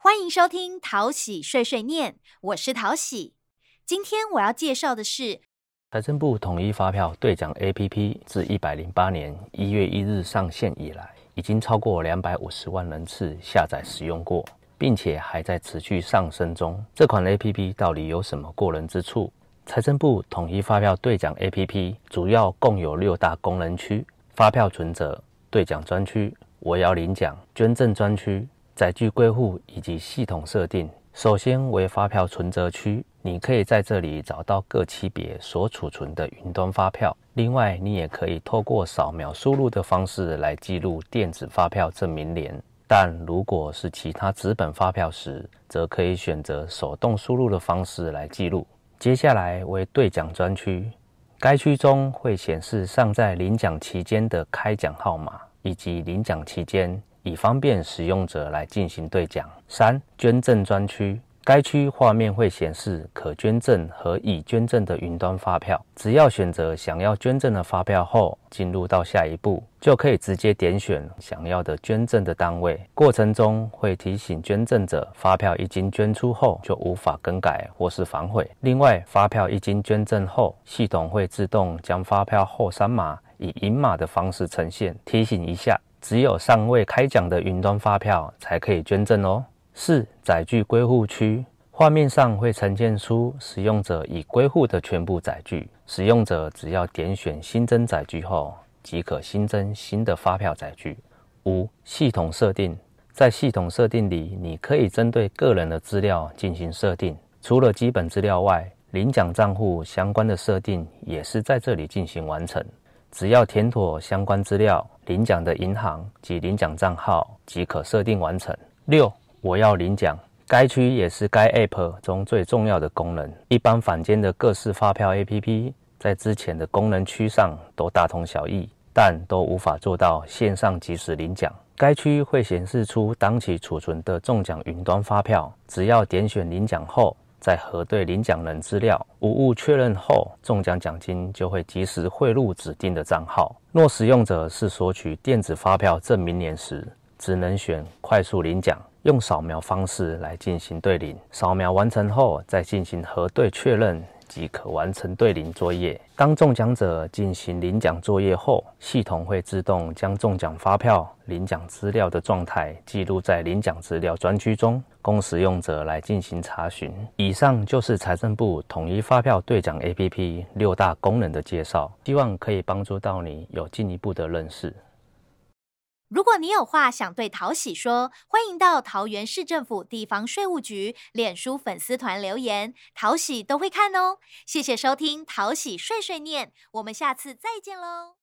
欢迎收听淘喜碎碎念，我是淘喜。今天我要介绍的是财政部统一发票兑奖 APP，自一百零八年一月一日上线以来，已经超过两百五十万人次下载使用过，并且还在持续上升中。这款 APP 到底有什么过人之处？财政部统一发票兑奖 APP 主要共有六大功能区：发票存折、兑奖专区、我要领奖、捐赠专区。载具归户以及系统设定，首先为发票存折区，你可以在这里找到各级别所储存的云端发票。另外，你也可以透过扫描输入的方式来记录电子发票证明联。但如果是其他纸本发票时，则可以选择手动输入的方式来记录。接下来为兑奖专区，该区中会显示尚在领奖期间的开奖号码以及领奖期间。以方便使用者来进行兑奖。三、捐赠专区，该区画面会显示可捐赠和已捐赠的云端发票。只要选择想要捐赠的发票后，进入到下一步，就可以直接点选想要的捐赠的单位。过程中会提醒捐赠者，发票一经捐出后就无法更改或是反悔。另外，发票一经捐赠后，系统会自动将发票后三码以银码的方式呈现，提醒一下。只有尚未开奖的云端发票才可以捐赠哦。四载具归户区，画面上会呈现出使用者已归户的全部载具，使用者只要点选新增载具后，即可新增新的发票载具。五系统设定，在系统设定里，你可以针对个人的资料进行设定，除了基本资料外，领奖账户相关的设定也是在这里进行完成。只要填妥相关资料，领奖的银行及领奖账号即可设定完成。六，我要领奖，该区也是该 App 中最重要的功能。一般坊间的各式发票 App 在之前的功能区上都大同小异，但都无法做到线上即时领奖。该区会显示出当期储存的中奖云端发票，只要点选领奖后。在核对领奖人资料无误确认后，中奖奖金就会及时汇入指定的账号。若使用者是索取电子发票证明年时，只能选快速领奖，用扫描方式来进行对领。扫描完成后，再进行核对确认。即可完成对领作业。当中奖者进行领奖作业后，系统会自动将中奖发票、领奖资料的状态记录在领奖资料专区中，供使用者来进行查询。以上就是财政部统一发票兑奖 APP 六大功能的介绍，希望可以帮助到你有进一步的认识。如果你有话想对桃喜说，欢迎到桃园市政府地方税务局脸书粉丝团留言，桃喜都会看哦。谢谢收听桃喜碎碎念，我们下次再见喽。